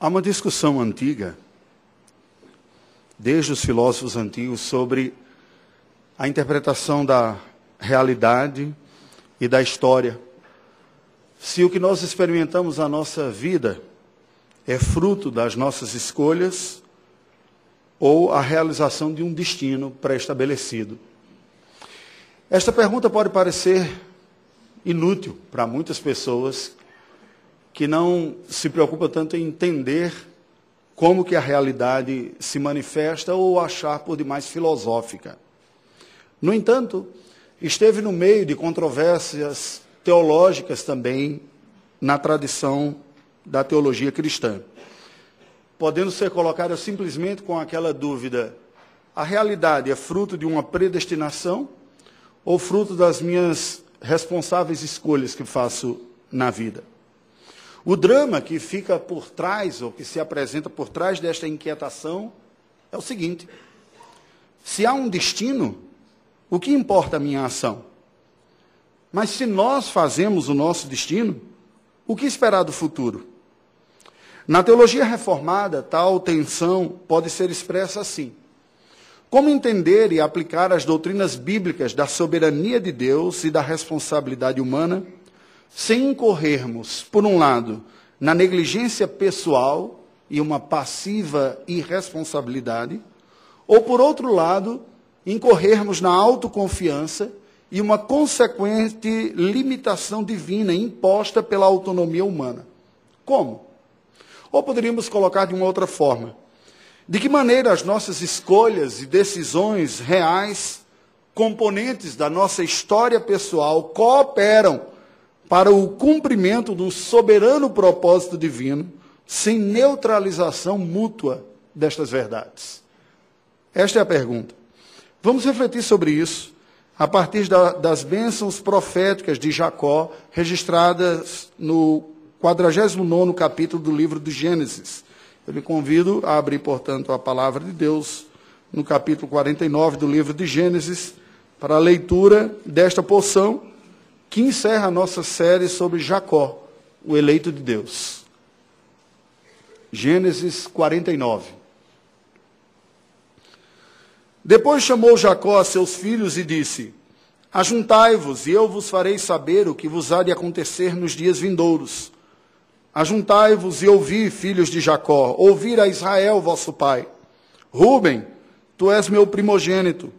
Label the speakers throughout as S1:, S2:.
S1: Há uma discussão antiga, desde os filósofos antigos, sobre a interpretação da realidade e da história. Se o que nós experimentamos na nossa vida é fruto das nossas escolhas ou a realização de um destino pré-estabelecido. Esta pergunta pode parecer inútil para muitas pessoas que não se preocupa tanto em entender como que a realidade se manifesta ou achar por demais filosófica. No entanto, esteve no meio de controvérsias teológicas também na tradição da teologia cristã, podendo ser colocada simplesmente com aquela dúvida: a realidade é fruto de uma predestinação ou fruto das minhas responsáveis escolhas que faço na vida? O drama que fica por trás, ou que se apresenta por trás desta inquietação, é o seguinte: se há um destino, o que importa a minha ação? Mas se nós fazemos o nosso destino, o que esperar do futuro? Na teologia reformada, tal tensão pode ser expressa assim: como entender e aplicar as doutrinas bíblicas da soberania de Deus e da responsabilidade humana? Sem incorrermos, por um lado, na negligência pessoal e uma passiva irresponsabilidade, ou, por outro lado, incorrermos na autoconfiança e uma consequente limitação divina imposta pela autonomia humana. Como? Ou poderíamos colocar de uma outra forma: de que maneira as nossas escolhas e decisões reais, componentes da nossa história pessoal, cooperam para o cumprimento do soberano propósito divino, sem neutralização mútua destas verdades? Esta é a pergunta. Vamos refletir sobre isso a partir da, das bênçãos proféticas de Jacó, registradas no 49 capítulo do livro de Gênesis. Eu lhe convido a abrir, portanto, a palavra de Deus no capítulo 49 do livro de Gênesis, para a leitura desta porção que encerra a nossa série sobre Jacó, o eleito de Deus. Gênesis 49. Depois chamou Jacó a seus filhos e disse: Ajuntai-vos, e eu vos farei saber o que vos há de acontecer nos dias vindouros. Ajuntai-vos e ouvi, filhos de Jacó, ouvir a Israel, vosso pai. Ruben, tu és meu primogênito,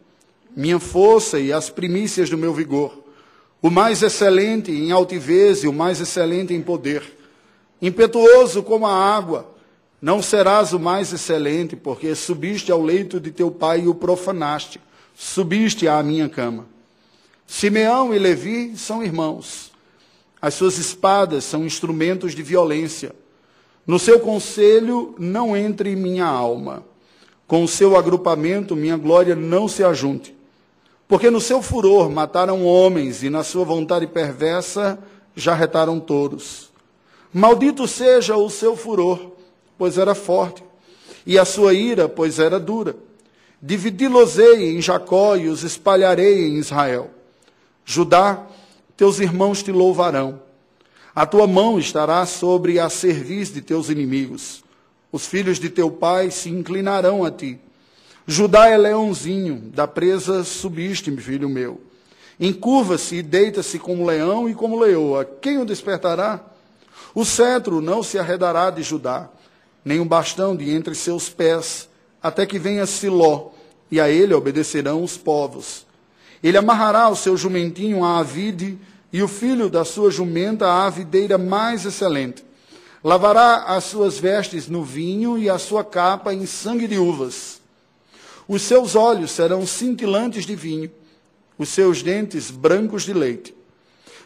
S1: minha força e as primícias do meu vigor o mais excelente em altivez e o mais excelente em poder. Impetuoso como a água, não serás o mais excelente, porque subiste ao leito de teu pai e o profanaste, subiste à minha cama. Simeão e Levi são irmãos. As suas espadas são instrumentos de violência. No seu conselho não entre minha alma. Com o seu agrupamento, minha glória não se ajunte. Porque no seu furor mataram homens e na sua vontade perversa já retaram touros. Maldito seja o seu furor, pois era forte, e a sua ira, pois era dura. Dividi-los-ei em Jacó e os espalharei em Israel. Judá, teus irmãos te louvarão. A tua mão estará sobre a cerviz de teus inimigos. Os filhos de teu pai se inclinarão a ti. Judá é leãozinho, da presa subiste, filho meu. Encurva-se e deita-se como leão e como leoa. Quem o despertará? O cetro não se arredará de Judá, nem um bastão de entre seus pés, até que venha Siló, e a ele obedecerão os povos. Ele amarrará o seu jumentinho à avide, e o filho da sua jumenta à videira mais excelente. Lavará as suas vestes no vinho e a sua capa em sangue de uvas os seus olhos serão cintilantes de vinho, os seus dentes brancos de leite.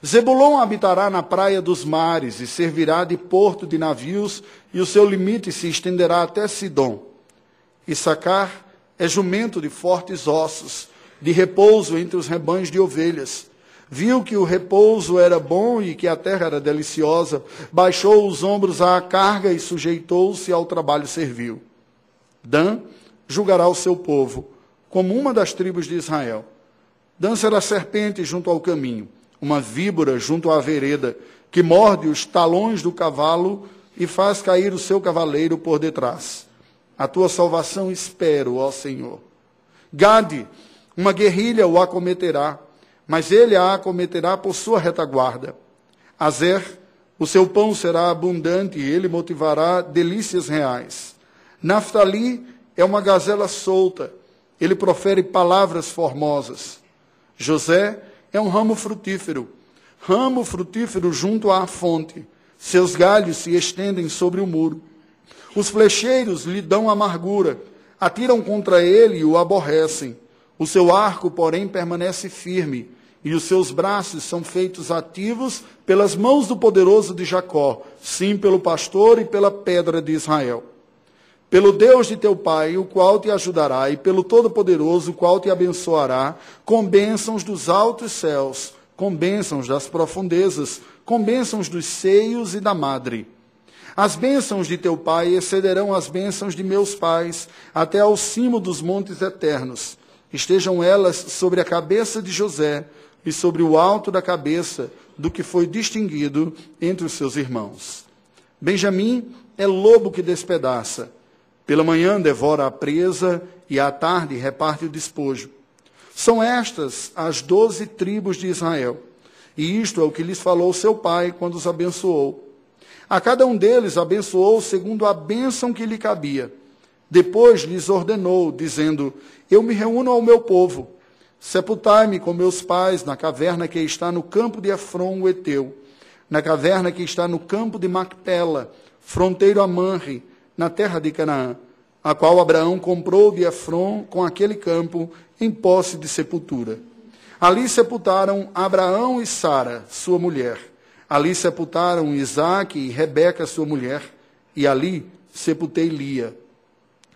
S1: Zebulon habitará na praia dos mares e servirá de porto de navios, e o seu limite se estenderá até Sidom. Issacar é jumento de fortes ossos, de repouso entre os rebanhos de ovelhas. Viu que o repouso era bom e que a terra era deliciosa, baixou os ombros à carga e sujeitou-se ao trabalho servil. Dan julgará o seu povo, como uma das tribos de Israel. Dança a serpente junto ao caminho, uma víbora junto à vereda, que morde os talões do cavalo, e faz cair o seu cavaleiro por detrás. A tua salvação espero, ó Senhor. Gade, uma guerrilha o acometerá, mas ele a acometerá por sua retaguarda. Azer, o seu pão será abundante e ele motivará delícias reais. Naftali é uma gazela solta, ele profere palavras formosas. José é um ramo frutífero, ramo frutífero junto à fonte. Seus galhos se estendem sobre o muro. Os flecheiros lhe dão amargura, atiram contra ele e o aborrecem. O seu arco, porém, permanece firme, e os seus braços são feitos ativos pelas mãos do poderoso de Jacó, sim, pelo pastor e pela pedra de Israel. Pelo Deus de teu pai, o qual te ajudará, e pelo Todo-Poderoso, o qual te abençoará, com bênçãos dos altos céus, com bênçãos das profundezas, com bênçãos dos seios e da madre. As bênçãos de teu pai excederão as bênçãos de meus pais, até ao cimo dos montes eternos. Estejam elas sobre a cabeça de José e sobre o alto da cabeça do que foi distinguido entre os seus irmãos. Benjamim é lobo que despedaça. Pela manhã devora a presa e à tarde reparte o despojo. São estas as doze tribos de Israel. E isto é o que lhes falou seu pai quando os abençoou. A cada um deles abençoou segundo a bênção que lhe cabia. Depois lhes ordenou, dizendo: Eu me reúno ao meu povo. Sepultai-me com meus pais na caverna que está no campo de Efron, o Eteu, na caverna que está no campo de Macpela, fronteiro a Manre, na terra de Canaã, a qual Abraão comprou de Efron com aquele campo em posse de sepultura. Ali sepultaram Abraão e Sara, sua mulher. Ali sepultaram Isaac e Rebeca, sua mulher. E ali sepultei Lia.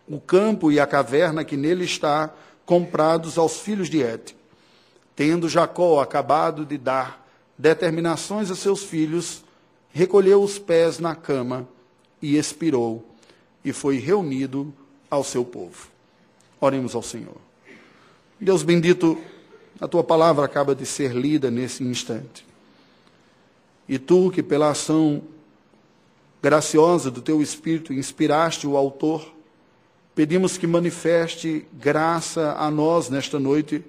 S1: O campo e a caverna que nele está, comprados aos filhos de Et. Tendo Jacó acabado de dar determinações a seus filhos, recolheu os pés na cama e expirou, e foi reunido ao seu povo. Oremos ao Senhor. Deus bendito, a tua palavra acaba de ser lida nesse instante. E tu, que pela ação graciosa do teu Espírito inspiraste o autor, pedimos que manifeste graça a nós nesta noite,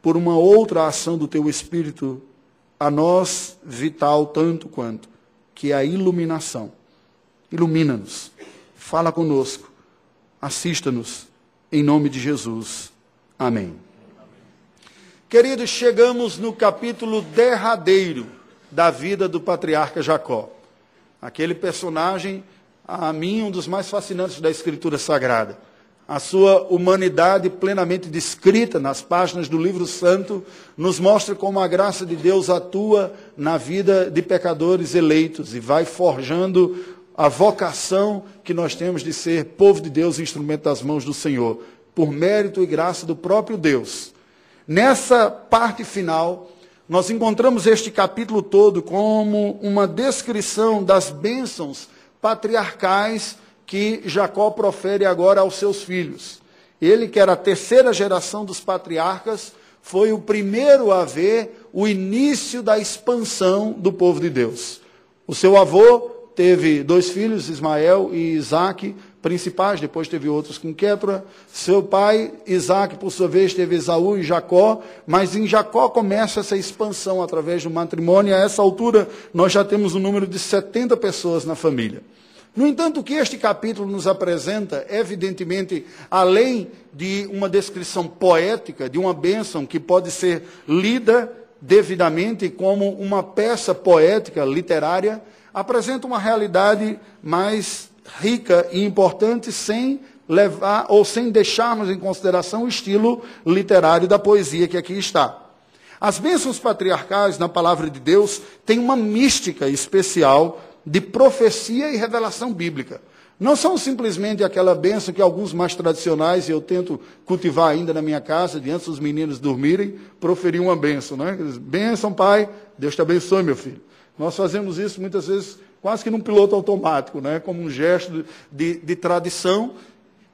S1: por uma outra ação do teu Espírito, a nós vital tanto quanto, que é a iluminação. Ilumina-nos, fala conosco, assista-nos, em nome de Jesus. Amém. Queridos, chegamos no capítulo derradeiro da vida do patriarca Jacó. Aquele personagem, a mim, um dos mais fascinantes da Escritura Sagrada. A sua humanidade plenamente descrita nas páginas do livro santo nos mostra como a graça de Deus atua na vida de pecadores eleitos e vai forjando a vocação que nós temos de ser povo de Deus, instrumento das mãos do Senhor, por mérito e graça do próprio Deus. Nessa parte final, nós encontramos este capítulo todo como uma descrição das bênçãos patriarcais que Jacó profere agora aos seus filhos. Ele, que era a terceira geração dos patriarcas, foi o primeiro a ver o início da expansão do povo de Deus. O seu avô teve dois filhos, Ismael e Isaac, principais, depois teve outros com Quetura. Seu pai, Isaac, por sua vez, teve Esaú e Jacó, mas em Jacó começa essa expansão através do matrimônio. A essa altura, nós já temos um número de 70 pessoas na família. No entanto, o que este capítulo nos apresenta, evidentemente, além de uma descrição poética, de uma bênção que pode ser lida devidamente como uma peça poética, literária, apresenta uma realidade mais rica e importante sem levar ou sem deixarmos em consideração o estilo literário da poesia que aqui está. As bênçãos patriarcais na palavra de Deus têm uma mística especial de profecia e revelação bíblica. Não são simplesmente aquela bênção que alguns mais tradicionais, e eu tento cultivar ainda na minha casa, diante dos meninos dormirem, proferir uma bênção. Né? Bênção, pai, Deus te abençoe, meu filho. Nós fazemos isso muitas vezes quase que num piloto automático, né? como um gesto de, de tradição,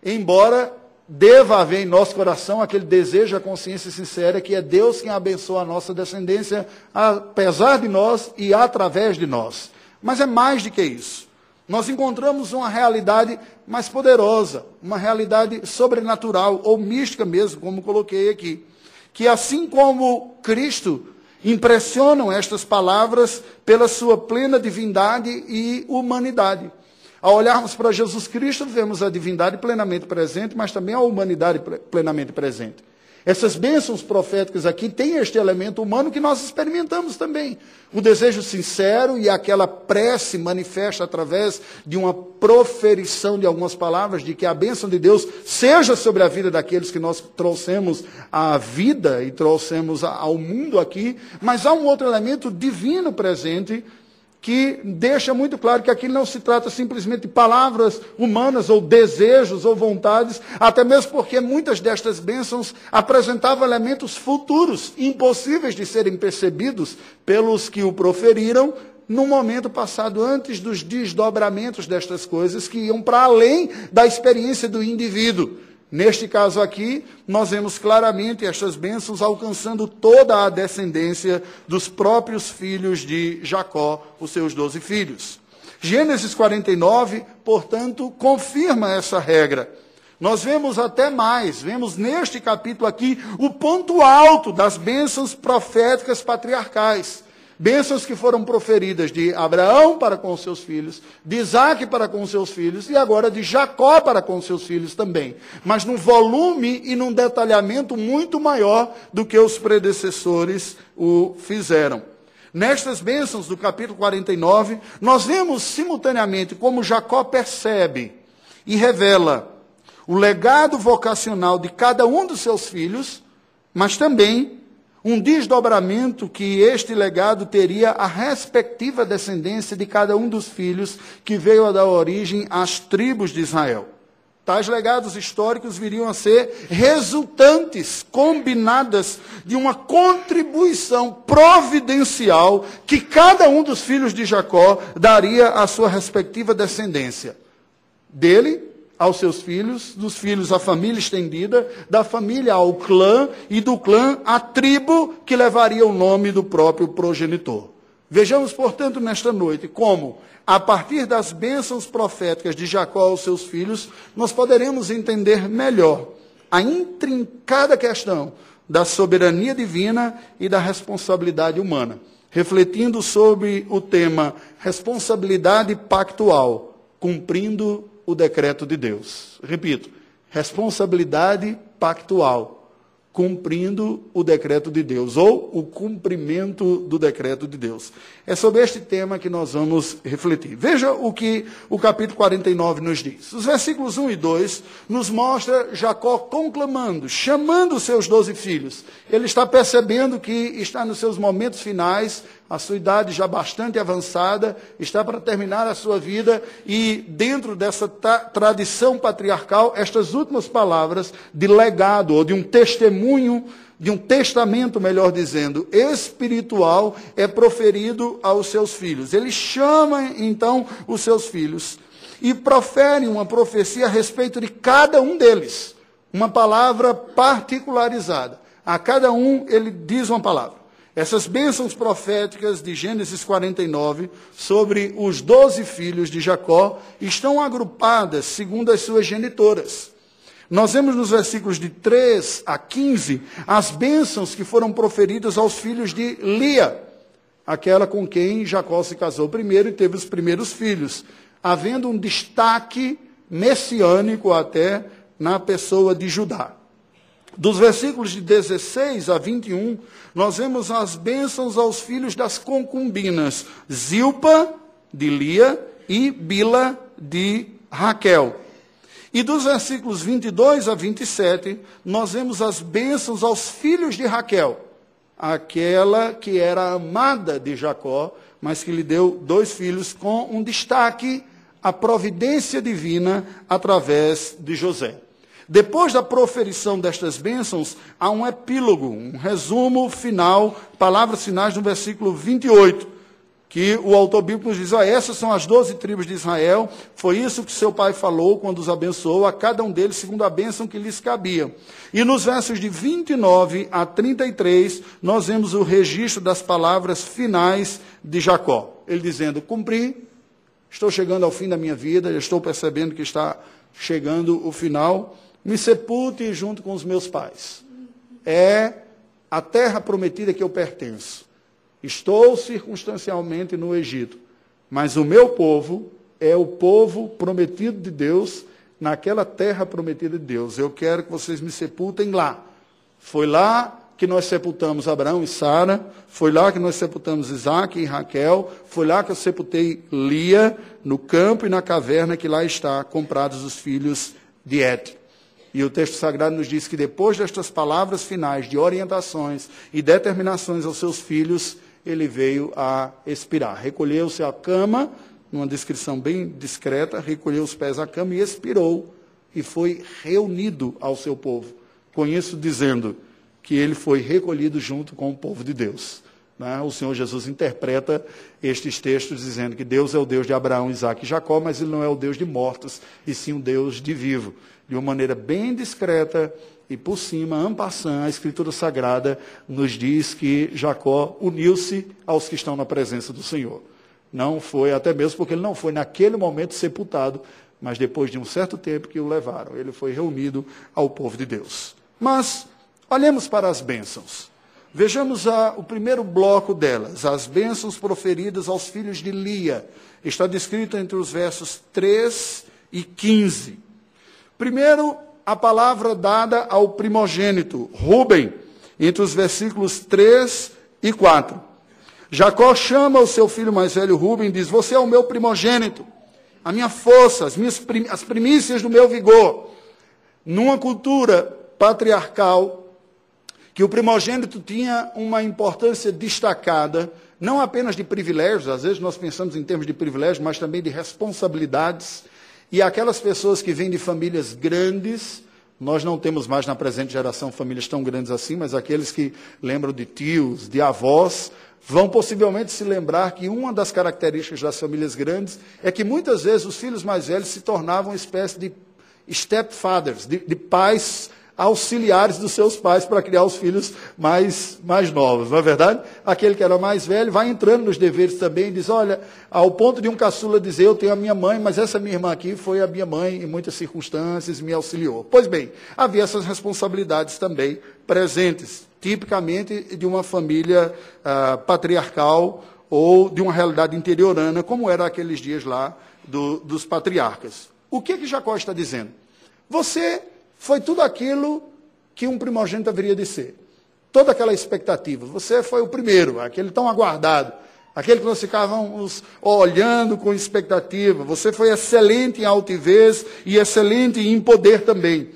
S1: embora deva haver em nosso coração aquele desejo, a consciência sincera que é Deus quem abençoa a nossa descendência, apesar de nós e através de nós. Mas é mais do que isso. nós encontramos uma realidade mais poderosa, uma realidade sobrenatural ou mística mesmo, como coloquei aqui. Que assim como Cristo impressionam estas palavras pela sua plena divindade e humanidade. Ao olharmos para Jesus Cristo, vemos a divindade plenamente presente, mas também a humanidade plenamente presente. Essas bênçãos proféticas aqui têm este elemento humano que nós experimentamos também. O desejo sincero e aquela prece manifesta através de uma proferição de algumas palavras, de que a bênção de Deus seja sobre a vida daqueles que nós trouxemos à vida e trouxemos ao mundo aqui. Mas há um outro elemento divino presente que deixa muito claro que aqui não se trata simplesmente de palavras humanas ou desejos ou vontades, até mesmo porque muitas destas bênçãos apresentavam elementos futuros, impossíveis de serem percebidos pelos que o proferiram no momento passado, antes dos desdobramentos destas coisas que iam para além da experiência do indivíduo. Neste caso aqui, nós vemos claramente estas bênçãos alcançando toda a descendência dos próprios filhos de Jacó, os seus doze filhos. Gênesis 49, portanto, confirma essa regra. Nós vemos até mais, vemos neste capítulo aqui o ponto alto das bênçãos proféticas patriarcais. Bênçãos que foram proferidas de Abraão para com seus filhos, de Isaac para com seus filhos e agora de Jacó para com seus filhos também. Mas num volume e num detalhamento muito maior do que os predecessores o fizeram. Nestas bênçãos do capítulo 49, nós vemos simultaneamente como Jacó percebe e revela o legado vocacional de cada um dos seus filhos, mas também um desdobramento que este legado teria a respectiva descendência de cada um dos filhos que veio a dar origem às tribos de Israel. Tais legados históricos viriam a ser resultantes, combinadas, de uma contribuição providencial que cada um dos filhos de Jacó daria à sua respectiva descendência. Dele aos seus filhos, dos filhos à família estendida, da família ao clã e do clã à tribo que levaria o nome do próprio progenitor. Vejamos, portanto, nesta noite como, a partir das bênçãos proféticas de Jacó aos seus filhos, nós poderemos entender melhor a intrincada questão da soberania divina e da responsabilidade humana, refletindo sobre o tema responsabilidade pactual, cumprindo o decreto de Deus. Repito, responsabilidade pactual, cumprindo o decreto de Deus, ou o cumprimento do decreto de Deus. É sobre este tema que nós vamos refletir. Veja o que o capítulo 49 nos diz. Os versículos 1 e 2 nos mostra Jacó conclamando, chamando seus doze filhos. Ele está percebendo que está nos seus momentos finais, a sua idade já bastante avançada, está para terminar a sua vida, e dentro dessa tradição patriarcal, estas últimas palavras de legado, ou de um testemunho, de um testamento, melhor dizendo, espiritual, é proferido aos seus filhos. Ele chama, então, os seus filhos e profere uma profecia a respeito de cada um deles, uma palavra particularizada. A cada um ele diz uma palavra. Essas bênçãos proféticas de Gênesis 49 sobre os doze filhos de Jacó estão agrupadas segundo as suas genitoras. Nós vemos nos versículos de 3 a 15 as bênçãos que foram proferidas aos filhos de Lia, aquela com quem Jacó se casou primeiro e teve os primeiros filhos, havendo um destaque messiânico até na pessoa de Judá. Dos versículos de 16 a 21, nós vemos as bênçãos aos filhos das concubinas, Zilpa, de Lia, e Bila, de Raquel. E dos versículos 22 a 27, nós vemos as bênçãos aos filhos de Raquel, aquela que era amada de Jacó, mas que lhe deu dois filhos com um destaque, a providência divina através de José. Depois da proferição destas bênçãos, há um epílogo, um resumo final, palavras finais no versículo 28, que o autor bíblico nos diz: ah, essas são as doze tribos de Israel, foi isso que seu pai falou quando os abençoou, a cada um deles segundo a bênção que lhes cabia. E nos versos de 29 a 33, nós vemos o registro das palavras finais de Jacó. Ele dizendo: Cumpri estou chegando ao fim da minha vida, estou percebendo que está chegando o final, me sepulte junto com os meus pais. É a terra prometida que eu pertenço. Estou circunstancialmente no Egito, mas o meu povo é o povo prometido de Deus naquela terra prometida de Deus. Eu quero que vocês me sepultem lá. Foi lá que nós sepultamos Abraão e Sara, foi lá que nós sepultamos Isaac e Raquel, foi lá que eu sepultei Lia, no campo e na caverna que lá está, comprados os filhos de Et. E o texto sagrado nos diz que depois destas palavras finais de orientações e determinações aos seus filhos, ele veio a expirar. Recolheu-se à cama, numa descrição bem discreta, recolheu os pés à cama e expirou, e foi reunido ao seu povo. Com isso, dizendo que ele foi recolhido junto com o povo de Deus. Né? O Senhor Jesus interpreta estes textos dizendo que Deus é o Deus de Abraão, Isaac e Jacó, mas ele não é o Deus de mortos, e sim o Deus de vivo. De uma maneira bem discreta e por cima, ampassando, a Escritura Sagrada nos diz que Jacó uniu-se aos que estão na presença do Senhor. Não foi, até mesmo porque ele não foi naquele momento sepultado, mas depois de um certo tempo que o levaram. Ele foi reunido ao povo de Deus. Mas, olhemos para as bênçãos. Vejamos a, o primeiro bloco delas, as bênçãos proferidas aos filhos de Lia. Está descrito entre os versos 3 e 15. Primeiro, a palavra dada ao primogênito, Ruben, entre os versículos 3 e 4. Jacó chama o seu filho mais velho Rubem e diz: Você é o meu primogênito, a minha força, as, minhas prim as primícias do meu vigor. Numa cultura patriarcal, que o primogênito tinha uma importância destacada, não apenas de privilégios, às vezes nós pensamos em termos de privilégios, mas também de responsabilidades. E aquelas pessoas que vêm de famílias grandes, nós não temos mais na presente geração famílias tão grandes assim, mas aqueles que lembram de tios, de avós, vão possivelmente se lembrar que uma das características das famílias grandes é que muitas vezes os filhos mais velhos se tornavam uma espécie de stepfathers, de, de pais auxiliares dos seus pais para criar os filhos mais, mais novos, não é verdade? Aquele que era mais velho vai entrando nos deveres também e diz, olha, ao ponto de um caçula dizer, eu tenho a minha mãe, mas essa minha irmã aqui foi a minha mãe em muitas circunstâncias, me auxiliou. Pois bem, havia essas responsabilidades também presentes tipicamente de uma família ah, patriarcal ou de uma realidade interiorana, como era aqueles dias lá do, dos patriarcas. O que que Jacó está dizendo? Você foi tudo aquilo que um primogênito haveria de ser. Toda aquela expectativa. Você foi o primeiro, aquele tão aguardado, aquele que nós ficávamos olhando com expectativa. Você foi excelente em altivez e excelente em poder também.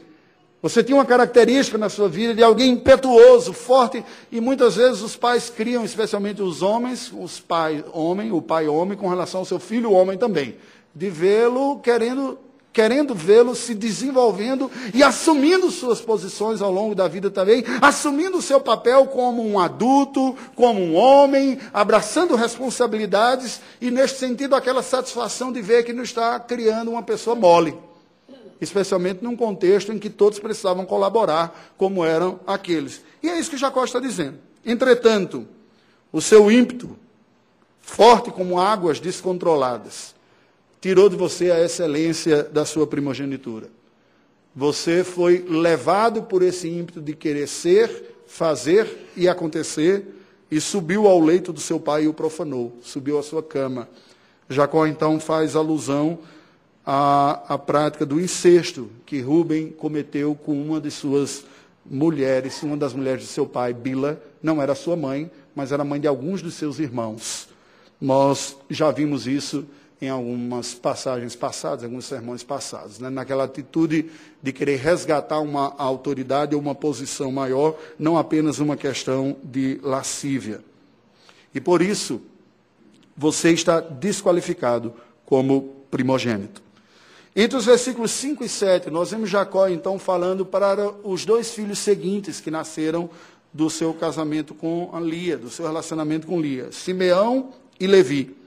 S1: Você tinha uma característica na sua vida de alguém impetuoso, forte, e muitas vezes os pais criam, especialmente os homens, os pais homem, o pai homem, com relação ao seu filho homem também, de vê-lo querendo querendo vê-lo se desenvolvendo e assumindo suas posições ao longo da vida também, assumindo o seu papel como um adulto, como um homem, abraçando responsabilidades e, neste sentido, aquela satisfação de ver que não está criando uma pessoa mole especialmente num contexto em que todos precisavam colaborar, como eram aqueles. E é isso que Jacó está dizendo. Entretanto, o seu ímpeto, forte como águas descontroladas, tirou de você a excelência da sua primogenitura. Você foi levado por esse ímpeto de querer ser, fazer e acontecer, e subiu ao leito do seu pai e o profanou, subiu à sua cama. Jacó então faz alusão a, a prática do incesto que Rubem cometeu com uma de suas mulheres, uma das mulheres de seu pai, Bila, não era sua mãe, mas era mãe de alguns dos seus irmãos. Nós já vimos isso em algumas passagens passadas, alguns sermões passados, né? naquela atitude de querer resgatar uma autoridade ou uma posição maior, não apenas uma questão de lascívia. E por isso, você está desqualificado como primogênito. Entre os versículos 5 e 7, nós vemos Jacó então falando para os dois filhos seguintes que nasceram do seu casamento com Lia, do seu relacionamento com Lia, Simeão e Levi.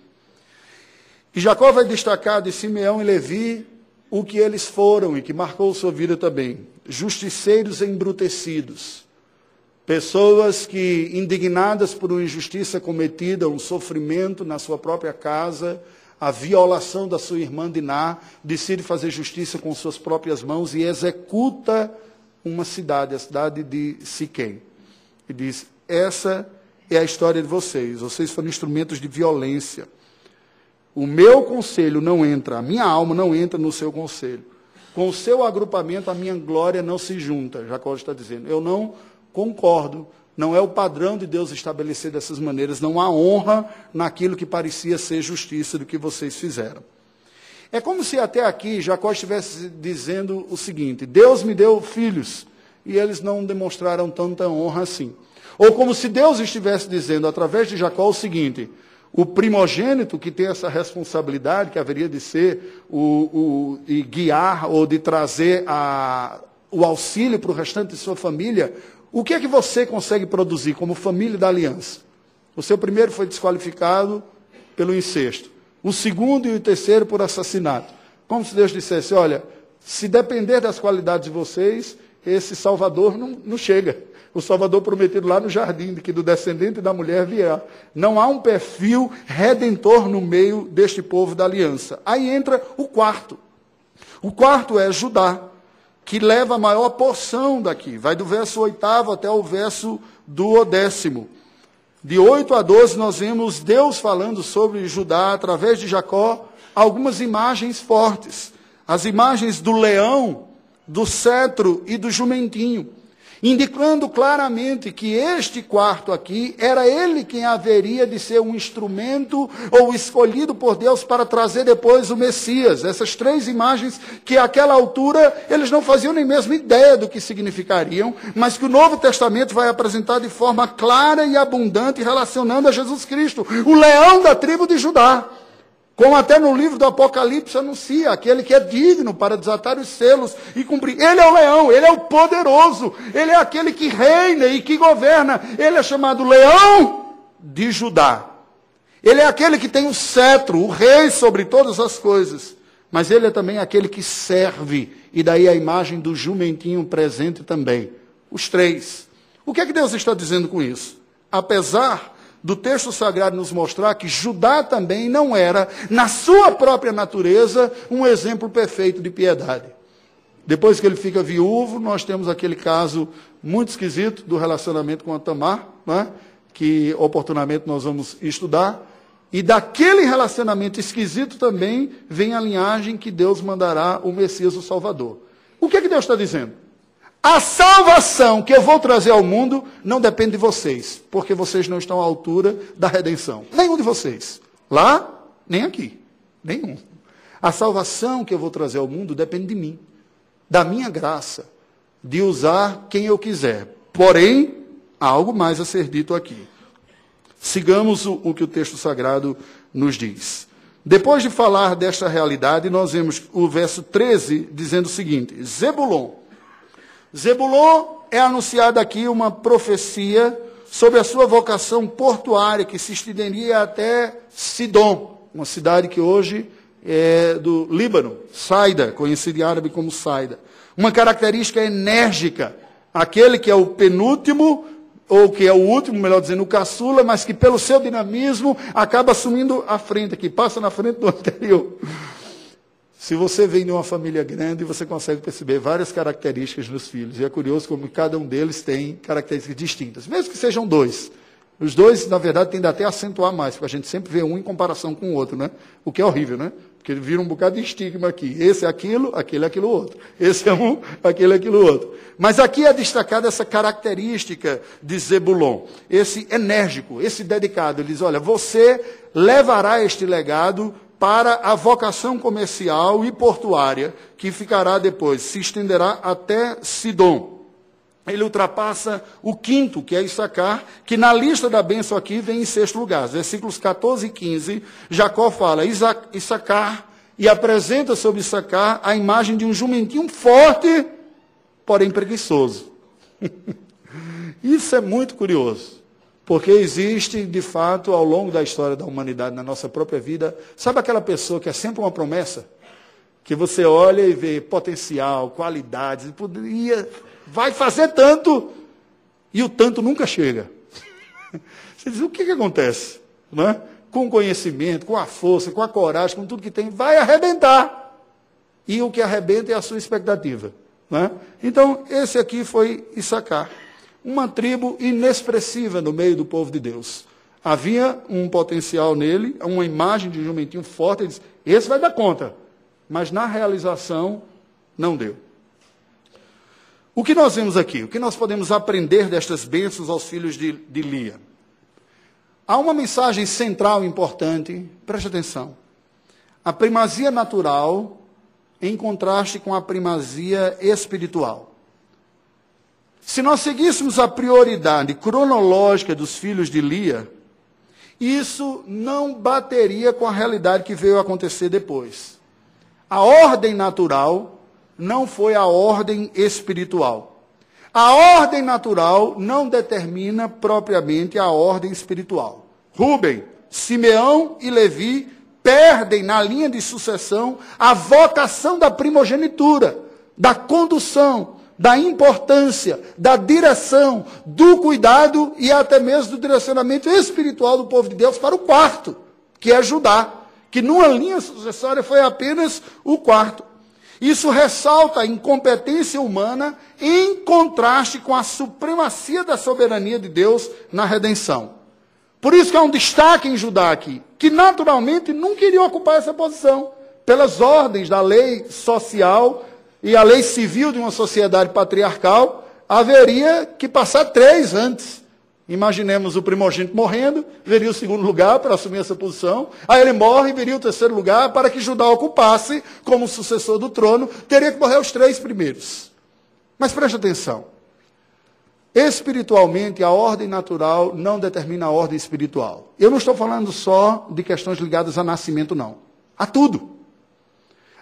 S1: E Jacó vai destacar de Simeão e Levi o que eles foram e que marcou sua vida também. Justiceiros embrutecidos. Pessoas que, indignadas por uma injustiça cometida, um sofrimento na sua própria casa, a violação da sua irmã Diná, decide fazer justiça com suas próprias mãos e executa uma cidade, a cidade de Siquém. E diz: Essa é a história de vocês. Vocês foram instrumentos de violência. O meu conselho não entra, a minha alma não entra no seu conselho. Com o seu agrupamento, a minha glória não se junta. Jacó está dizendo. Eu não concordo. Não é o padrão de Deus estabelecer dessas maneiras. Não há honra naquilo que parecia ser justiça do que vocês fizeram. É como se até aqui Jacó estivesse dizendo o seguinte: Deus me deu filhos e eles não demonstraram tanta honra assim. Ou como se Deus estivesse dizendo através de Jacó o seguinte: o primogênito que tem essa responsabilidade, que haveria de ser o, o de guiar ou de trazer a, o auxílio para o restante de sua família, o que é que você consegue produzir como família da aliança? O seu primeiro foi desqualificado pelo incesto, o segundo e o terceiro por assassinato. Como se Deus dissesse: olha, se depender das qualidades de vocês, esse Salvador não, não chega o Salvador prometido lá no jardim, de que do descendente da mulher vier. Não há um perfil redentor no meio deste povo da aliança. Aí entra o quarto. O quarto é Judá, que leva a maior porção daqui. Vai do verso oitavo até o verso do décimo. De 8 a 12, nós vemos Deus falando sobre Judá, através de Jacó, algumas imagens fortes. As imagens do leão, do cetro e do jumentinho indicando claramente que este quarto aqui era ele quem haveria de ser um instrumento ou escolhido por Deus para trazer depois o Messias. Essas três imagens que àquela altura eles não faziam nem mesmo ideia do que significariam, mas que o Novo Testamento vai apresentar de forma clara e abundante relacionando a Jesus Cristo, o leão da tribo de Judá. Como até no livro do Apocalipse anuncia, aquele que é digno para desatar os selos e cumprir. Ele é o leão, ele é o poderoso, ele é aquele que reina e que governa. Ele é chamado leão de Judá. Ele é aquele que tem o cetro, o rei sobre todas as coisas. Mas ele é também aquele que serve. E daí a imagem do jumentinho presente também. Os três. O que é que Deus está dizendo com isso? Apesar do texto sagrado nos mostrar que Judá também não era, na sua própria natureza, um exemplo perfeito de piedade. Depois que ele fica viúvo, nós temos aquele caso muito esquisito do relacionamento com a Tamar, né? que oportunamente nós vamos estudar. E daquele relacionamento esquisito também vem a linhagem que Deus mandará o Messias, o Salvador. O que é que Deus está dizendo? A salvação que eu vou trazer ao mundo não depende de vocês, porque vocês não estão à altura da redenção. Nenhum de vocês. Lá, nem aqui. Nenhum. A salvação que eu vou trazer ao mundo depende de mim, da minha graça, de usar quem eu quiser. Porém, há algo mais a ser dito aqui. Sigamos o, o que o texto sagrado nos diz. Depois de falar desta realidade, nós vemos o verso 13 dizendo o seguinte: Zebulon Zebulon é anunciada aqui uma profecia sobre a sua vocação portuária, que se estenderia até Sidom, uma cidade que hoje é do Líbano, Saida, conhecida em árabe como Saida. Uma característica enérgica, aquele que é o penúltimo, ou que é o último, melhor dizendo, o caçula, mas que pelo seu dinamismo acaba assumindo a frente, que passa na frente do anterior. Se você vem de uma família grande, você consegue perceber várias características nos filhos. E é curioso como cada um deles tem características distintas, mesmo que sejam dois. Os dois, na verdade, tendem até a acentuar mais, porque a gente sempre vê um em comparação com o outro, né? O que é horrível, né? Porque vira um bocado de estigma aqui. Esse é aquilo, aquele é aquilo outro. Esse é um, aquele é aquilo outro. Mas aqui é destacada essa característica de Zebulon. Esse enérgico, esse dedicado. Ele diz, olha, você levará este legado para a vocação comercial e portuária, que ficará depois, se estenderá até Sidom. Ele ultrapassa o quinto, que é Issacar, que na lista da bênção aqui vem em sexto lugar. Versículos 14 e 15, Jacó fala Issacar e apresenta sobre Issacar a imagem de um jumentinho forte, porém preguiçoso. Isso é muito curioso. Porque existe, de fato, ao longo da história da humanidade, na nossa própria vida, sabe aquela pessoa que é sempre uma promessa? Que você olha e vê potencial, qualidades, poderia, vai fazer tanto, e o tanto nunca chega. Você diz, o que, que acontece? Não é? com conhecimento, com a força, com a coragem, com tudo que tem, vai arrebentar. E o que arrebenta é a sua expectativa. Né? Então, esse aqui foi Issacar. Uma tribo inexpressiva no meio do povo de Deus. Havia um potencial nele, uma imagem de um jumentinho forte. Ele disse: esse vai dar conta. Mas na realização, não deu. O que nós vemos aqui? O que nós podemos aprender destas bênçãos aos filhos de, de Lia? Há uma mensagem central importante, preste atenção. A primazia natural em contraste com a primazia espiritual. Se nós seguíssemos a prioridade cronológica dos filhos de Lia, isso não bateria com a realidade que veio acontecer depois. A ordem natural não foi a ordem espiritual. A ordem natural não determina propriamente a ordem espiritual. Rubem, Simeão e Levi perdem na linha de sucessão a vocação da primogenitura, da condução, da importância, da direção, do cuidado e até mesmo do direcionamento espiritual do povo de Deus para o quarto, que é Judá, que numa linha sucessória foi apenas o quarto. Isso ressalta a incompetência humana em contraste com a supremacia da soberania de Deus na redenção. Por isso que há um destaque em Judá aqui, que naturalmente não queria ocupar essa posição, pelas ordens da lei social e a lei civil de uma sociedade patriarcal, haveria que passar três antes. Imaginemos o primogênito morrendo, viria o segundo lugar para assumir essa posição, aí ele morre e viria o terceiro lugar para que Judá ocupasse como sucessor do trono, teria que morrer os três primeiros. Mas preste atenção. Espiritualmente, a ordem natural não determina a ordem espiritual. Eu não estou falando só de questões ligadas a nascimento, não. A tudo.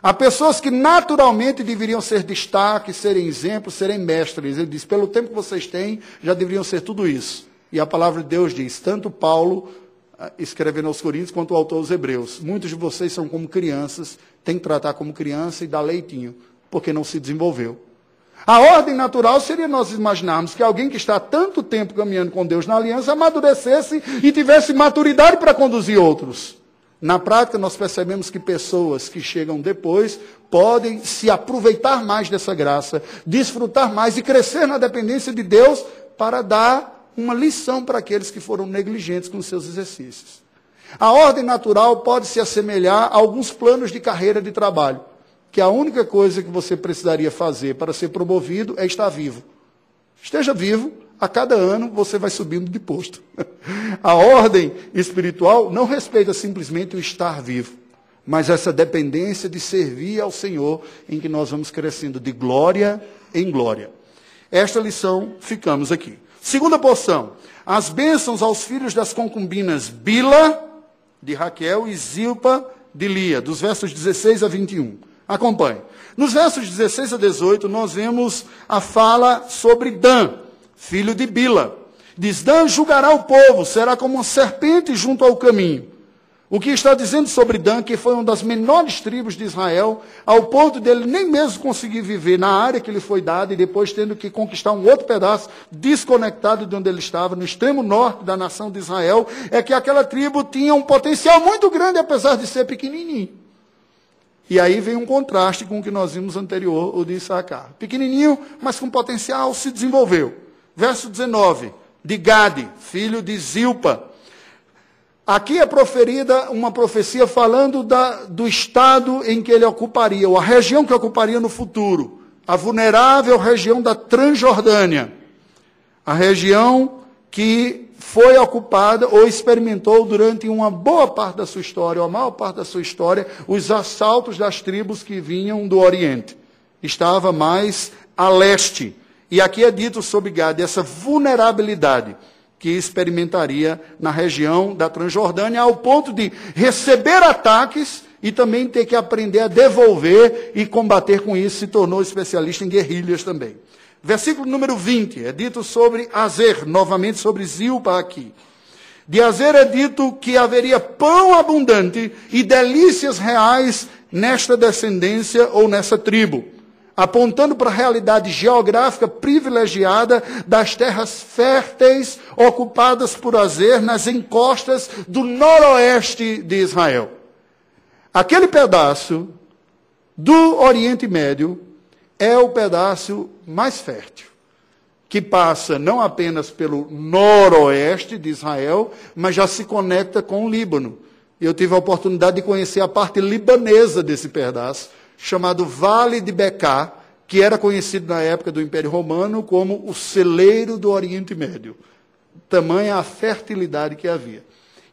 S1: Há pessoas que naturalmente deveriam ser destaque, serem exemplos, serem mestres. Ele diz: pelo tempo que vocês têm, já deveriam ser tudo isso. E a palavra de Deus diz: tanto Paulo, ah, escrevendo aos Coríntios, quanto o autor aos Hebreus. Muitos de vocês são como crianças, tem que tratar como criança e dar leitinho, porque não se desenvolveu. A ordem natural seria nós imaginarmos que alguém que está há tanto tempo caminhando com Deus na aliança amadurecesse e tivesse maturidade para conduzir outros. Na prática, nós percebemos que pessoas que chegam depois podem se aproveitar mais dessa graça, desfrutar mais e crescer na dependência de Deus para dar uma lição para aqueles que foram negligentes com seus exercícios. A ordem natural pode se assemelhar a alguns planos de carreira de trabalho que a única coisa que você precisaria fazer para ser promovido é estar vivo. Esteja vivo, a cada ano você vai subindo de posto. A ordem espiritual não respeita simplesmente o estar vivo, mas essa dependência de servir ao Senhor em que nós vamos crescendo de glória em glória. Esta lição ficamos aqui. Segunda porção: as bênçãos aos filhos das concubinas Bila, de Raquel, e Zilpa, de Lia, dos versos 16 a 21. Acompanhe. Nos versos 16 a 18, nós vemos a fala sobre Dan, filho de Bila. Diz: Dan julgará o povo, será como uma serpente junto ao caminho. O que está dizendo sobre Dan, que foi uma das menores tribos de Israel, ao ponto dele nem mesmo conseguir viver na área que lhe foi dada e depois tendo que conquistar um outro pedaço desconectado de onde ele estava, no extremo norte da nação de Israel, é que aquela tribo tinha um potencial muito grande, apesar de ser pequenininho. E aí vem um contraste com o que nós vimos anterior, o de Issacar. Pequenininho, mas com potencial, se desenvolveu. Verso 19, de Gade, filho de Zilpa. Aqui é proferida uma profecia falando da, do estado em que ele ocuparia, ou a região que ocuparia no futuro. A vulnerável região da Transjordânia. A região que foi ocupada ou experimentou durante uma boa parte da sua história, ou a maior parte da sua história, os assaltos das tribos que vinham do Oriente. Estava mais a leste. E aqui é dito sobre Gad essa vulnerabilidade que experimentaria na região da Transjordânia, ao ponto de receber ataques e também ter que aprender a devolver e combater com isso, se tornou especialista em guerrilhas também. Versículo número 20, é dito sobre Azer, novamente sobre Zilpa aqui. De Azer é dito que haveria pão abundante e delícias reais nesta descendência ou nessa tribo. Apontando para a realidade geográfica privilegiada das terras férteis ocupadas por Azer nas encostas do noroeste de Israel. Aquele pedaço do Oriente Médio é o pedaço mais fértil, que passa não apenas pelo noroeste de Israel, mas já se conecta com o Líbano. Eu tive a oportunidade de conhecer a parte libanesa desse pedaço, chamado Vale de Becá, que era conhecido na época do Império Romano como o celeiro do Oriente Médio. Tamanha a fertilidade que havia.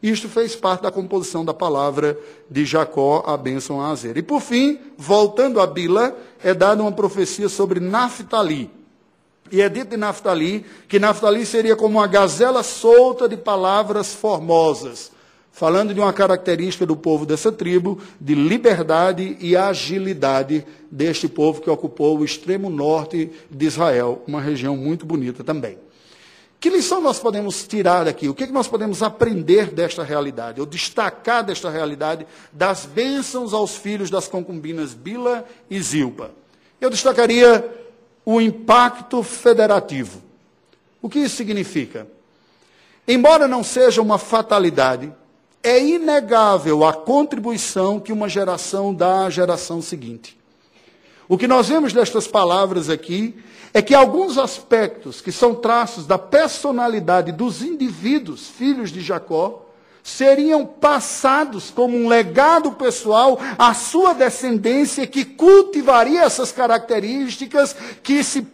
S1: Isto fez parte da composição da palavra de Jacó, a bênção a Azer. E por fim, voltando a Bila, é dada uma profecia sobre Naphtali. E é dito de Naphtali que Naphtali seria como uma gazela solta de palavras formosas, falando de uma característica do povo dessa tribo, de liberdade e agilidade deste povo que ocupou o extremo norte de Israel, uma região muito bonita também. Que lição nós podemos tirar daqui? O que, é que nós podemos aprender desta realidade? Ou destacar desta realidade das bênçãos aos filhos das concubinas Bila e Zilpa? Eu destacaria o impacto federativo. O que isso significa? Embora não seja uma fatalidade, é inegável a contribuição que uma geração dá à geração seguinte. O que nós vemos destas palavras aqui é que alguns aspectos que são traços da personalidade dos indivíduos, filhos de Jacó, seriam passados como um legado pessoal à sua descendência que cultivaria essas características que se,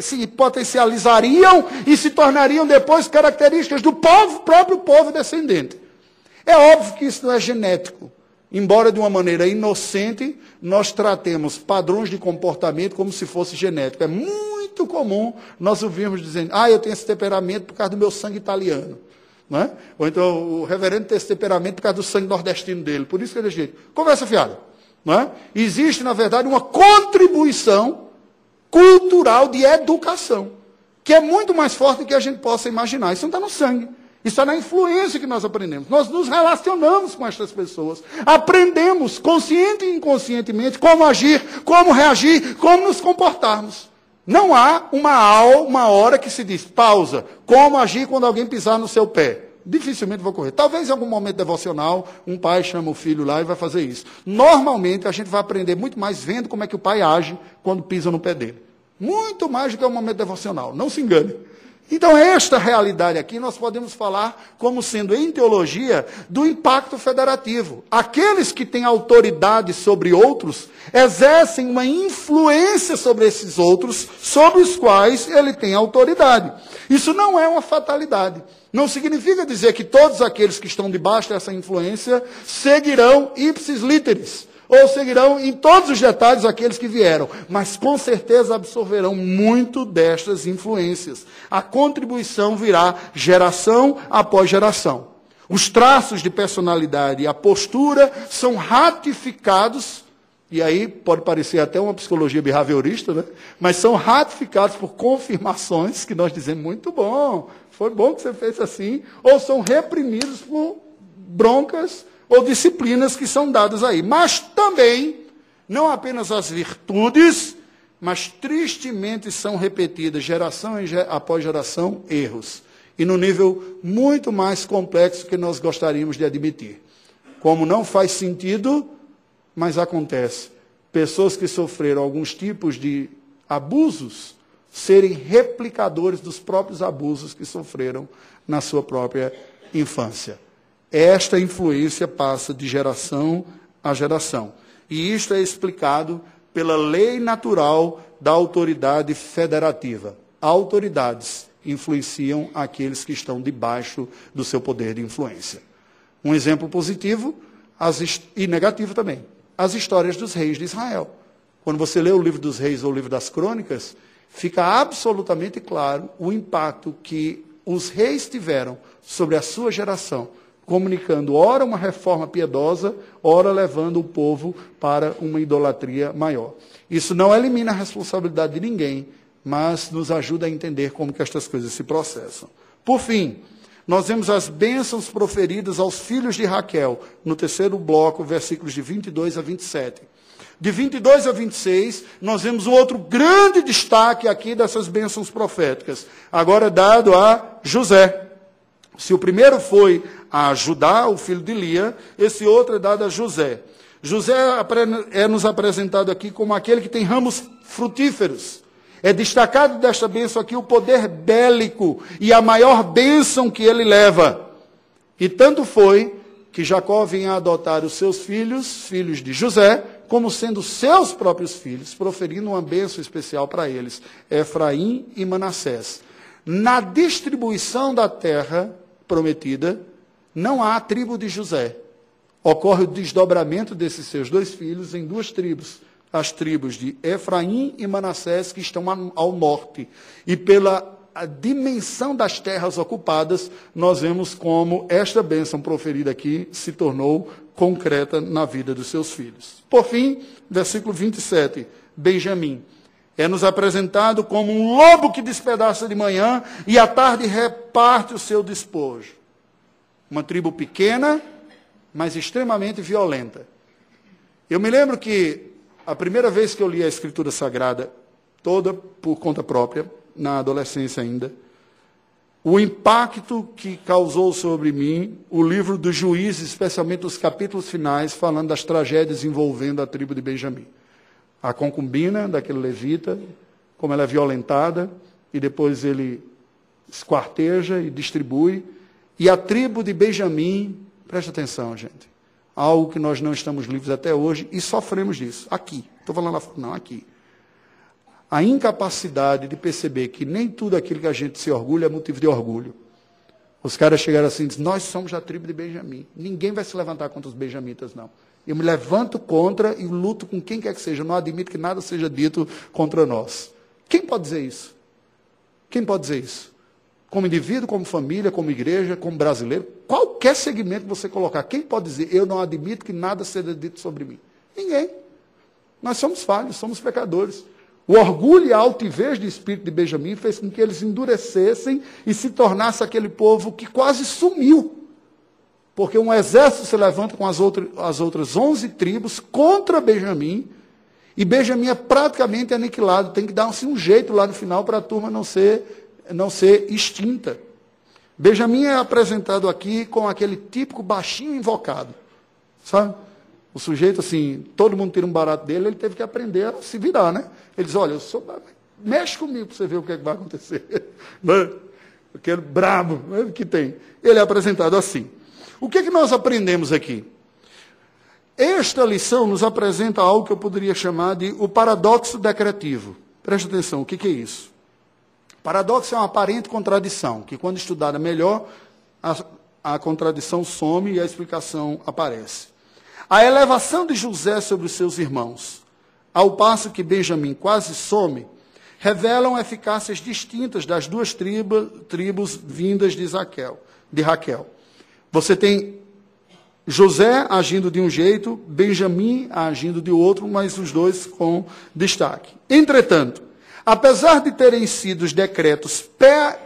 S1: se potencializariam e se tornariam depois características do povo, próprio povo descendente. É óbvio que isso não é genético. Embora de uma maneira inocente, nós tratemos padrões de comportamento como se fosse genético. É muito comum nós ouvirmos dizendo, ah, eu tenho esse temperamento por causa do meu sangue italiano. Não é? Ou então o reverendo tem esse temperamento por causa do sangue nordestino dele. Por isso que ele é jeito. Conversa fiada. Não é? Existe, na verdade, uma contribuição cultural de educação, que é muito mais forte do que a gente possa imaginar. Isso não está no sangue. Isso é na influência que nós aprendemos. Nós nos relacionamos com estas pessoas. Aprendemos, consciente e inconscientemente, como agir, como reagir, como nos comportarmos. Não há uma, uma hora que se diz, pausa, como agir quando alguém pisar no seu pé. Dificilmente vai ocorrer. Talvez em algum momento devocional, um pai chama o filho lá e vai fazer isso. Normalmente, a gente vai aprender muito mais vendo como é que o pai age quando pisa no pé dele. Muito mais do que um momento devocional. Não se engane. Então, esta realidade aqui nós podemos falar como sendo, em teologia, do impacto federativo. Aqueles que têm autoridade sobre outros exercem uma influência sobre esses outros, sobre os quais ele tem autoridade. Isso não é uma fatalidade. Não significa dizer que todos aqueles que estão debaixo dessa influência seguirão ipsis literis ou seguirão em todos os detalhes aqueles que vieram, mas com certeza absorverão muito destas influências. A contribuição virá geração após geração. Os traços de personalidade e a postura são ratificados, e aí pode parecer até uma psicologia behaviorista, né? mas são ratificados por confirmações que nós dizemos, muito bom, foi bom que você fez assim, ou são reprimidos por broncas ou disciplinas que são dadas aí. Mas também, não apenas as virtudes, mas tristemente são repetidas, geração após geração, erros. E no nível muito mais complexo que nós gostaríamos de admitir. Como não faz sentido, mas acontece. Pessoas que sofreram alguns tipos de abusos serem replicadores dos próprios abusos que sofreram na sua própria infância. Esta influência passa de geração a geração. E isto é explicado pela lei natural da autoridade federativa. Autoridades influenciam aqueles que estão debaixo do seu poder de influência. Um exemplo positivo e negativo também. As histórias dos reis de Israel. Quando você lê o livro dos reis ou o livro das crônicas, fica absolutamente claro o impacto que os reis tiveram sobre a sua geração comunicando ora uma reforma piedosa, ora levando o povo para uma idolatria maior. Isso não elimina a responsabilidade de ninguém, mas nos ajuda a entender como que estas coisas se processam. Por fim, nós vemos as bênçãos proferidas aos filhos de Raquel, no terceiro bloco, versículos de 22 a 27. De 22 a 26, nós vemos um outro grande destaque aqui dessas bênçãos proféticas, agora dado a José. Se o primeiro foi a Judá, o filho de Lia, esse outro é dado a José. José é nos apresentado aqui como aquele que tem ramos frutíferos. É destacado desta bênção aqui o poder bélico e a maior bênção que ele leva. E tanto foi que Jacó vinha adotar os seus filhos, filhos de José, como sendo seus próprios filhos, proferindo uma bênção especial para eles, Efraim e Manassés. Na distribuição da terra prometida, não há a tribo de José. Ocorre o desdobramento desses seus dois filhos em duas tribos, as tribos de Efraim e Manassés, que estão ao norte. E pela dimensão das terras ocupadas, nós vemos como esta bênção proferida aqui se tornou concreta na vida dos seus filhos. Por fim, versículo 27, Benjamim. É nos apresentado como um lobo que despedaça de manhã e à tarde reparte o seu despojo. Uma tribo pequena, mas extremamente violenta. Eu me lembro que a primeira vez que eu li a Escritura Sagrada, toda por conta própria, na adolescência ainda, o impacto que causou sobre mim o livro dos juízes, especialmente os capítulos finais, falando das tragédias envolvendo a tribo de Benjamim. A concubina daquele levita, como ela é violentada, e depois ele esquarteja e distribui. E a tribo de Benjamim, preste atenção, gente, algo que nós não estamos livres até hoje e sofremos disso, aqui. Estou falando lá, não, aqui a incapacidade de perceber que nem tudo aquilo que a gente se orgulha é motivo de orgulho. Os caras chegaram assim e dizem, nós somos a tribo de Benjamim. Ninguém vai se levantar contra os benjamitas, não. Eu me levanto contra e luto com quem quer que seja. Eu não admito que nada seja dito contra nós. Quem pode dizer isso? Quem pode dizer isso? Como indivíduo, como família, como igreja, como brasileiro, qualquer segmento que você colocar, quem pode dizer, eu não admito que nada seja dito sobre mim? Ninguém. Nós somos falhos, somos pecadores. O orgulho e a altivez de espírito de Benjamim fez com que eles endurecessem e se tornasse aquele povo que quase sumiu. Porque um exército se levanta com as, outras, as outras 11 tribos contra Benjamim, e Benjamim é praticamente aniquilado. Tem que dar assim, um jeito lá no final para a turma não ser, não ser extinta. Benjamim é apresentado aqui com aquele típico baixinho invocado. Sabe? O sujeito, assim, todo mundo tira um barato dele, ele teve que aprender a se virar, né? Ele diz, olha, eu sou. Mexe comigo para você ver o que, é que vai acontecer. Né? Aquele brabo né, que tem. Ele é apresentado assim. O que, é que nós aprendemos aqui? Esta lição nos apresenta algo que eu poderia chamar de o paradoxo decretivo. Preste atenção, o que, é isso? Paradoxo é uma aparente contradição, que quando estudada melhor, a, a contradição some e a explicação aparece. A elevação de José sobre os seus irmãos, ao passo que Benjamim quase some, revelam eficácias distintas das duas tribos, tribos vindas de, Zaquel, de Raquel. Você tem José agindo de um jeito, Benjamim agindo de outro, mas os dois com destaque. Entretanto, apesar de terem sido os decretos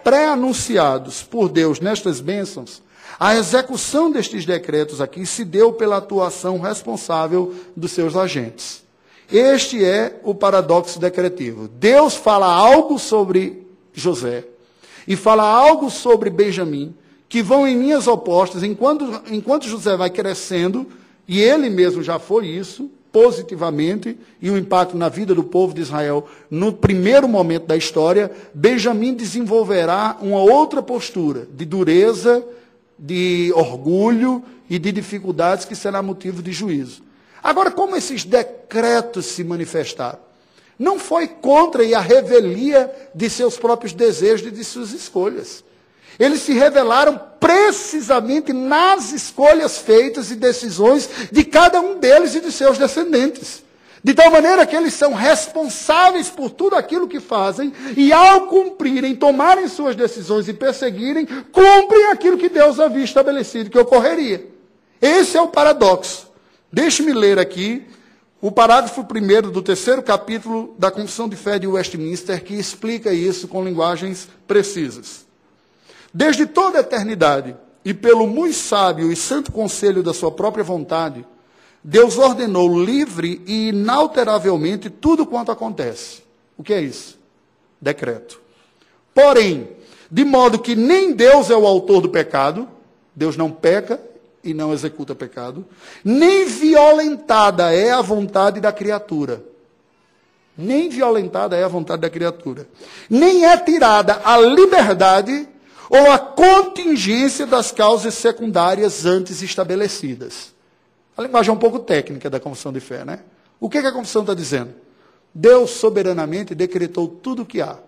S1: pré-anunciados por Deus nestas bênçãos, a execução destes decretos aqui se deu pela atuação responsável dos seus agentes. Este é o paradoxo decretivo. Deus fala algo sobre José e fala algo sobre Benjamim, que vão em linhas opostas, enquanto, enquanto José vai crescendo, e ele mesmo já foi isso, positivamente, e o impacto na vida do povo de Israel no primeiro momento da história, Benjamim desenvolverá uma outra postura de dureza, de orgulho e de dificuldades que será motivo de juízo. Agora, como esses decretos se manifestaram? Não foi contra e a revelia de seus próprios desejos e de suas escolhas. Eles se revelaram precisamente nas escolhas feitas e decisões de cada um deles e de seus descendentes. De tal maneira que eles são responsáveis por tudo aquilo que fazem, e ao cumprirem, tomarem suas decisões e perseguirem, cumprem aquilo que Deus havia estabelecido que ocorreria. Esse é o paradoxo. Deixe-me ler aqui o parágrafo primeiro do terceiro capítulo da Confissão de Fé de Westminster, que explica isso com linguagens precisas. Desde toda a eternidade, e pelo muito sábio e santo conselho da sua própria vontade, Deus ordenou livre e inalteravelmente tudo quanto acontece. O que é isso? Decreto. Porém, de modo que nem Deus é o autor do pecado, Deus não peca e não executa pecado, nem violentada é a vontade da criatura. Nem violentada é a vontade da criatura. Nem é tirada a liberdade ou a contingência das causas secundárias antes estabelecidas. A linguagem é um pouco técnica da confissão de fé, né? O que, que a confissão está dizendo? Deus soberanamente decretou tudo o que há.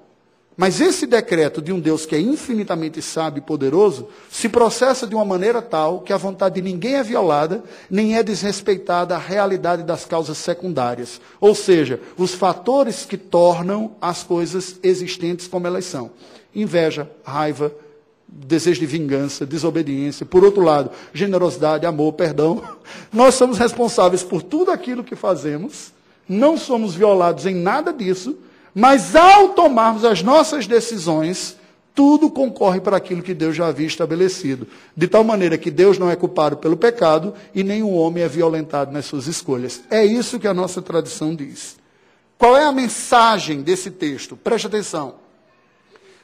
S1: Mas esse decreto de um Deus que é infinitamente sábio e poderoso se processa de uma maneira tal que a vontade de ninguém é violada, nem é desrespeitada a realidade das causas secundárias. Ou seja, os fatores que tornam as coisas existentes como elas são: inveja, raiva, desejo de vingança, desobediência, por outro lado, generosidade, amor, perdão. Nós somos responsáveis por tudo aquilo que fazemos, não somos violados em nada disso, mas ao tomarmos as nossas decisões, tudo concorre para aquilo que Deus já havia estabelecido. De tal maneira que Deus não é culpado pelo pecado e nenhum homem é violentado nas suas escolhas. É isso que a nossa tradição diz. Qual é a mensagem desse texto? Preste atenção.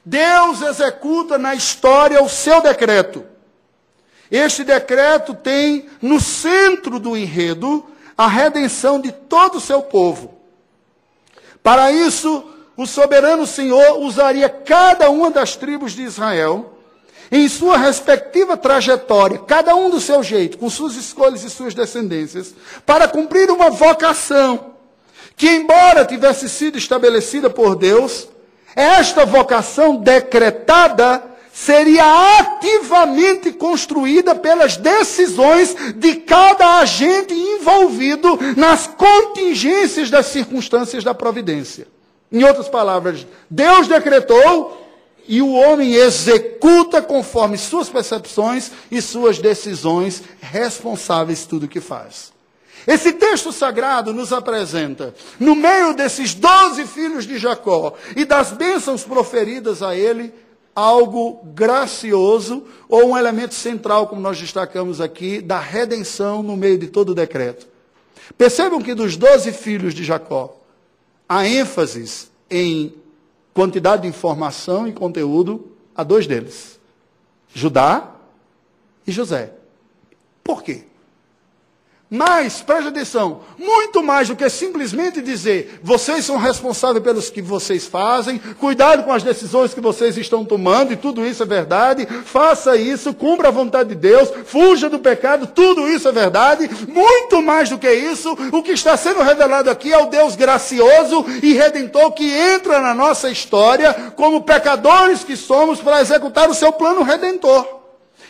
S1: Deus executa na história o seu decreto. Este decreto tem no centro do enredo a redenção de todo o seu povo. Para isso, o soberano Senhor usaria cada uma das tribos de Israel em sua respectiva trajetória, cada um do seu jeito, com suas escolhas e suas descendências, para cumprir uma vocação que, embora tivesse sido estabelecida por Deus, esta vocação decretada seria ativamente construída pelas decisões de cada agente envolvido nas contingências das circunstâncias da providência. Em outras palavras, Deus decretou e o homem executa conforme suas percepções e suas decisões, responsáveis tudo o que faz. Esse texto sagrado nos apresenta, no meio desses doze filhos de Jacó e das bênçãos proferidas a ele, algo gracioso ou um elemento central, como nós destacamos aqui, da redenção no meio de todo o decreto. Percebam que dos doze filhos de Jacó, há ênfase em quantidade de informação e conteúdo a dois deles: Judá e José. Por quê? Mas, preste atenção, muito mais do que simplesmente dizer, vocês são responsáveis pelos que vocês fazem, cuidado com as decisões que vocês estão tomando, e tudo isso é verdade, faça isso, cumpra a vontade de Deus, fuja do pecado, tudo isso é verdade. Muito mais do que isso, o que está sendo revelado aqui é o Deus gracioso e redentor que entra na nossa história como pecadores que somos para executar o seu plano redentor.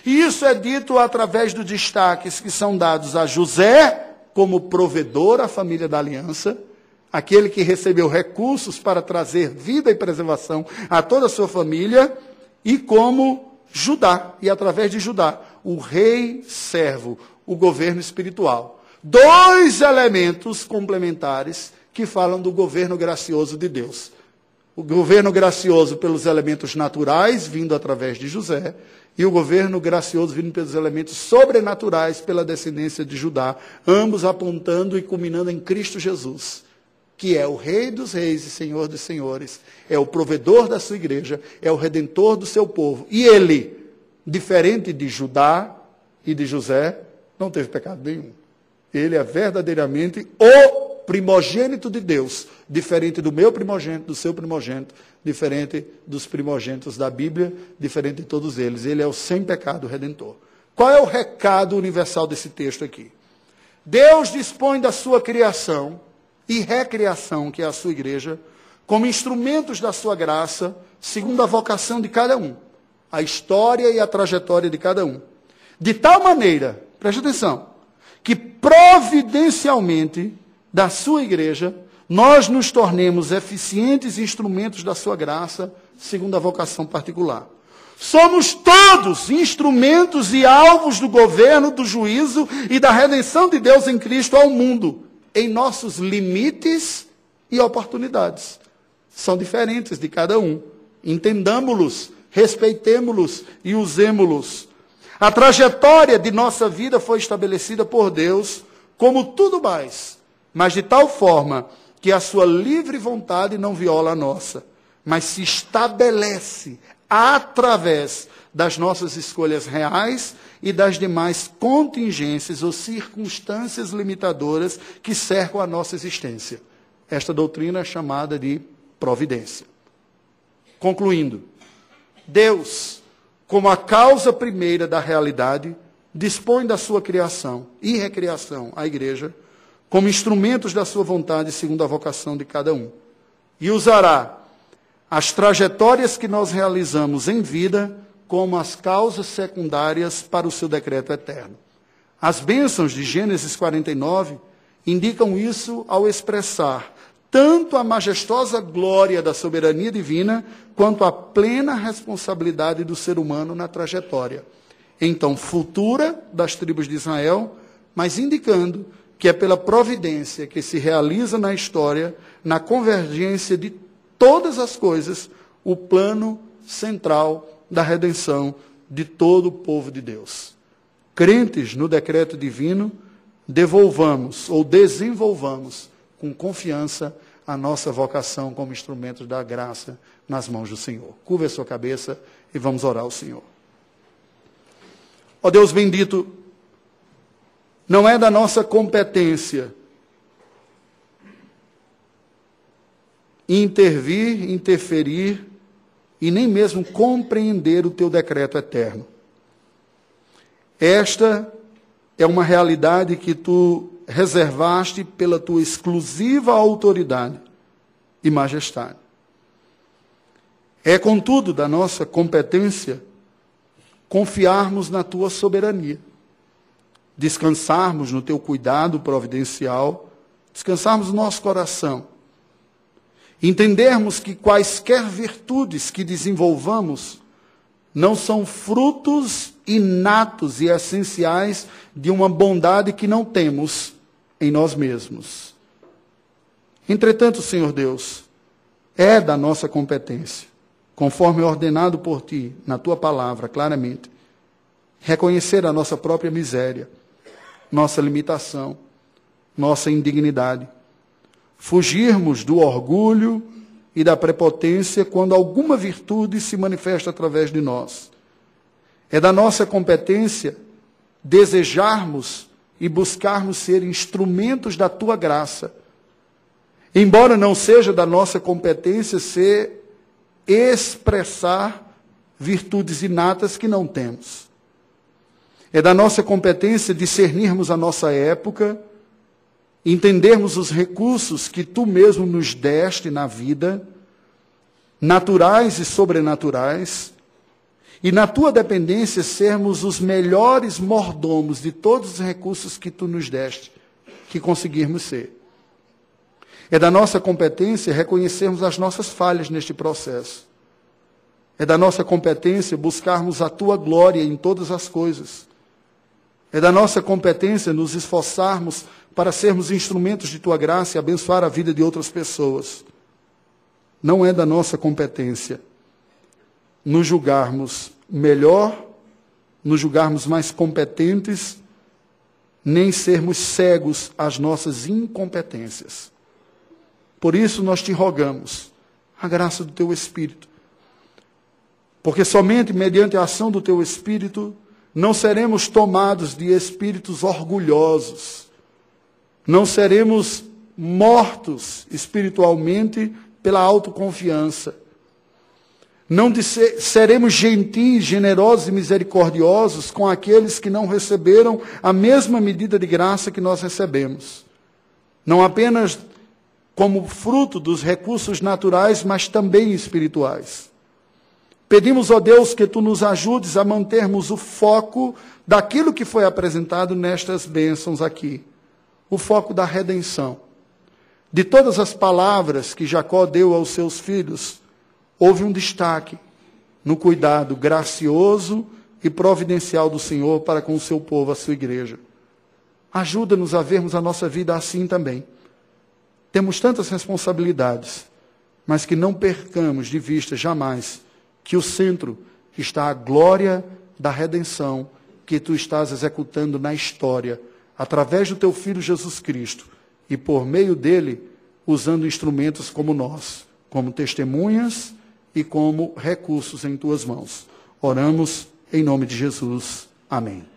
S1: E isso é dito através dos destaques que são dados a José como provedor à família da aliança, aquele que recebeu recursos para trazer vida e preservação a toda a sua família, e como Judá, e através de Judá, o rei servo, o governo espiritual. Dois elementos complementares que falam do governo gracioso de Deus. O governo gracioso pelos elementos naturais, vindo através de José, e o governo gracioso vindo pelos elementos sobrenaturais pela descendência de Judá, ambos apontando e culminando em Cristo Jesus, que é o Rei dos Reis e Senhor dos Senhores, é o provedor da sua igreja, é o redentor do seu povo. E ele, diferente de Judá e de José, não teve pecado nenhum. Ele é verdadeiramente o primogênito de Deus, diferente do meu primogênito, do seu primogênito, diferente dos primogênitos da Bíblia, diferente de todos eles. Ele é o sem pecado redentor. Qual é o recado universal desse texto aqui? Deus dispõe da sua criação e recriação, que é a sua igreja, como instrumentos da sua graça, segundo a vocação de cada um, a história e a trajetória de cada um. De tal maneira, preste atenção, que providencialmente da sua igreja nós nos tornemos eficientes instrumentos da sua graça, segundo a vocação particular. Somos todos instrumentos e alvos do governo, do juízo e da redenção de Deus em Cristo ao mundo, em nossos limites e oportunidades. São diferentes de cada um. Entendamos-los, respeitemo-los e usemo-los. A trajetória de nossa vida foi estabelecida por Deus, como tudo mais, mas de tal forma que a sua livre vontade não viola a nossa, mas se estabelece através das nossas escolhas reais e das demais contingências ou circunstâncias limitadoras que cercam a nossa existência. Esta doutrina é chamada de providência. Concluindo, Deus, como a causa primeira da realidade, dispõe da sua criação e recriação, a igreja, como instrumentos da sua vontade segundo a vocação de cada um. E usará as trajetórias que nós realizamos em vida como as causas secundárias para o seu decreto eterno. As bênçãos de Gênesis 49 indicam isso ao expressar tanto a majestosa glória da soberania divina, quanto a plena responsabilidade do ser humano na trajetória. Então, futura das tribos de Israel, mas indicando que é pela providência que se realiza na história, na convergência de todas as coisas, o plano central da redenção de todo o povo de Deus. Crentes no decreto divino, devolvamos ou desenvolvamos com confiança a nossa vocação como instrumentos da graça nas mãos do Senhor. Curva a sua cabeça e vamos orar ao Senhor. Ó Deus bendito, não é da nossa competência intervir, interferir e nem mesmo compreender o teu decreto eterno. Esta é uma realidade que tu reservaste pela tua exclusiva autoridade e majestade. É, contudo, da nossa competência confiarmos na tua soberania, descansarmos no teu cuidado providencial, descansarmos no nosso coração, entendermos que quaisquer virtudes que desenvolvamos não são frutos inatos e essenciais de uma bondade que não temos em nós mesmos. Entretanto, Senhor Deus, é da nossa competência, conforme ordenado por Ti, na Tua palavra, claramente, reconhecer a nossa própria miséria, nossa limitação, nossa indignidade, fugirmos do orgulho e da prepotência quando alguma virtude se manifesta através de nós. É da nossa competência desejarmos e buscarmos ser instrumentos da tua graça. Embora não seja da nossa competência ser expressar virtudes inatas que não temos. É da nossa competência discernirmos a nossa época, entendermos os recursos que tu mesmo nos deste na vida, naturais e sobrenaturais, e na tua dependência sermos os melhores mordomos de todos os recursos que tu nos deste, que conseguirmos ser. É da nossa competência reconhecermos as nossas falhas neste processo. É da nossa competência buscarmos a tua glória em todas as coisas. É da nossa competência nos esforçarmos para sermos instrumentos de tua graça e abençoar a vida de outras pessoas. Não é da nossa competência nos julgarmos melhor, nos julgarmos mais competentes, nem sermos cegos às nossas incompetências. Por isso nós te rogamos a graça do teu Espírito. Porque somente mediante a ação do teu Espírito não seremos tomados de espíritos orgulhosos, não seremos mortos espiritualmente pela autoconfiança, não ser, seremos gentis, generosos e misericordiosos com aqueles que não receberam a mesma medida de graça que nós recebemos. Não apenas como fruto dos recursos naturais, mas também espirituais. Pedimos, ó Deus, que tu nos ajudes a mantermos o foco daquilo que foi apresentado nestas bênçãos aqui o foco da redenção. De todas as palavras que Jacó deu aos seus filhos, houve um destaque no cuidado gracioso e providencial do Senhor para com o seu povo, a sua igreja. Ajuda-nos a vermos a nossa vida assim também. Temos tantas responsabilidades, mas que não percamos de vista jamais que o centro está a glória da redenção que tu estás executando na história, através do teu Filho Jesus Cristo, e por meio dele, usando instrumentos como nós, como testemunhas e como recursos em tuas mãos. Oramos em nome de Jesus. Amém.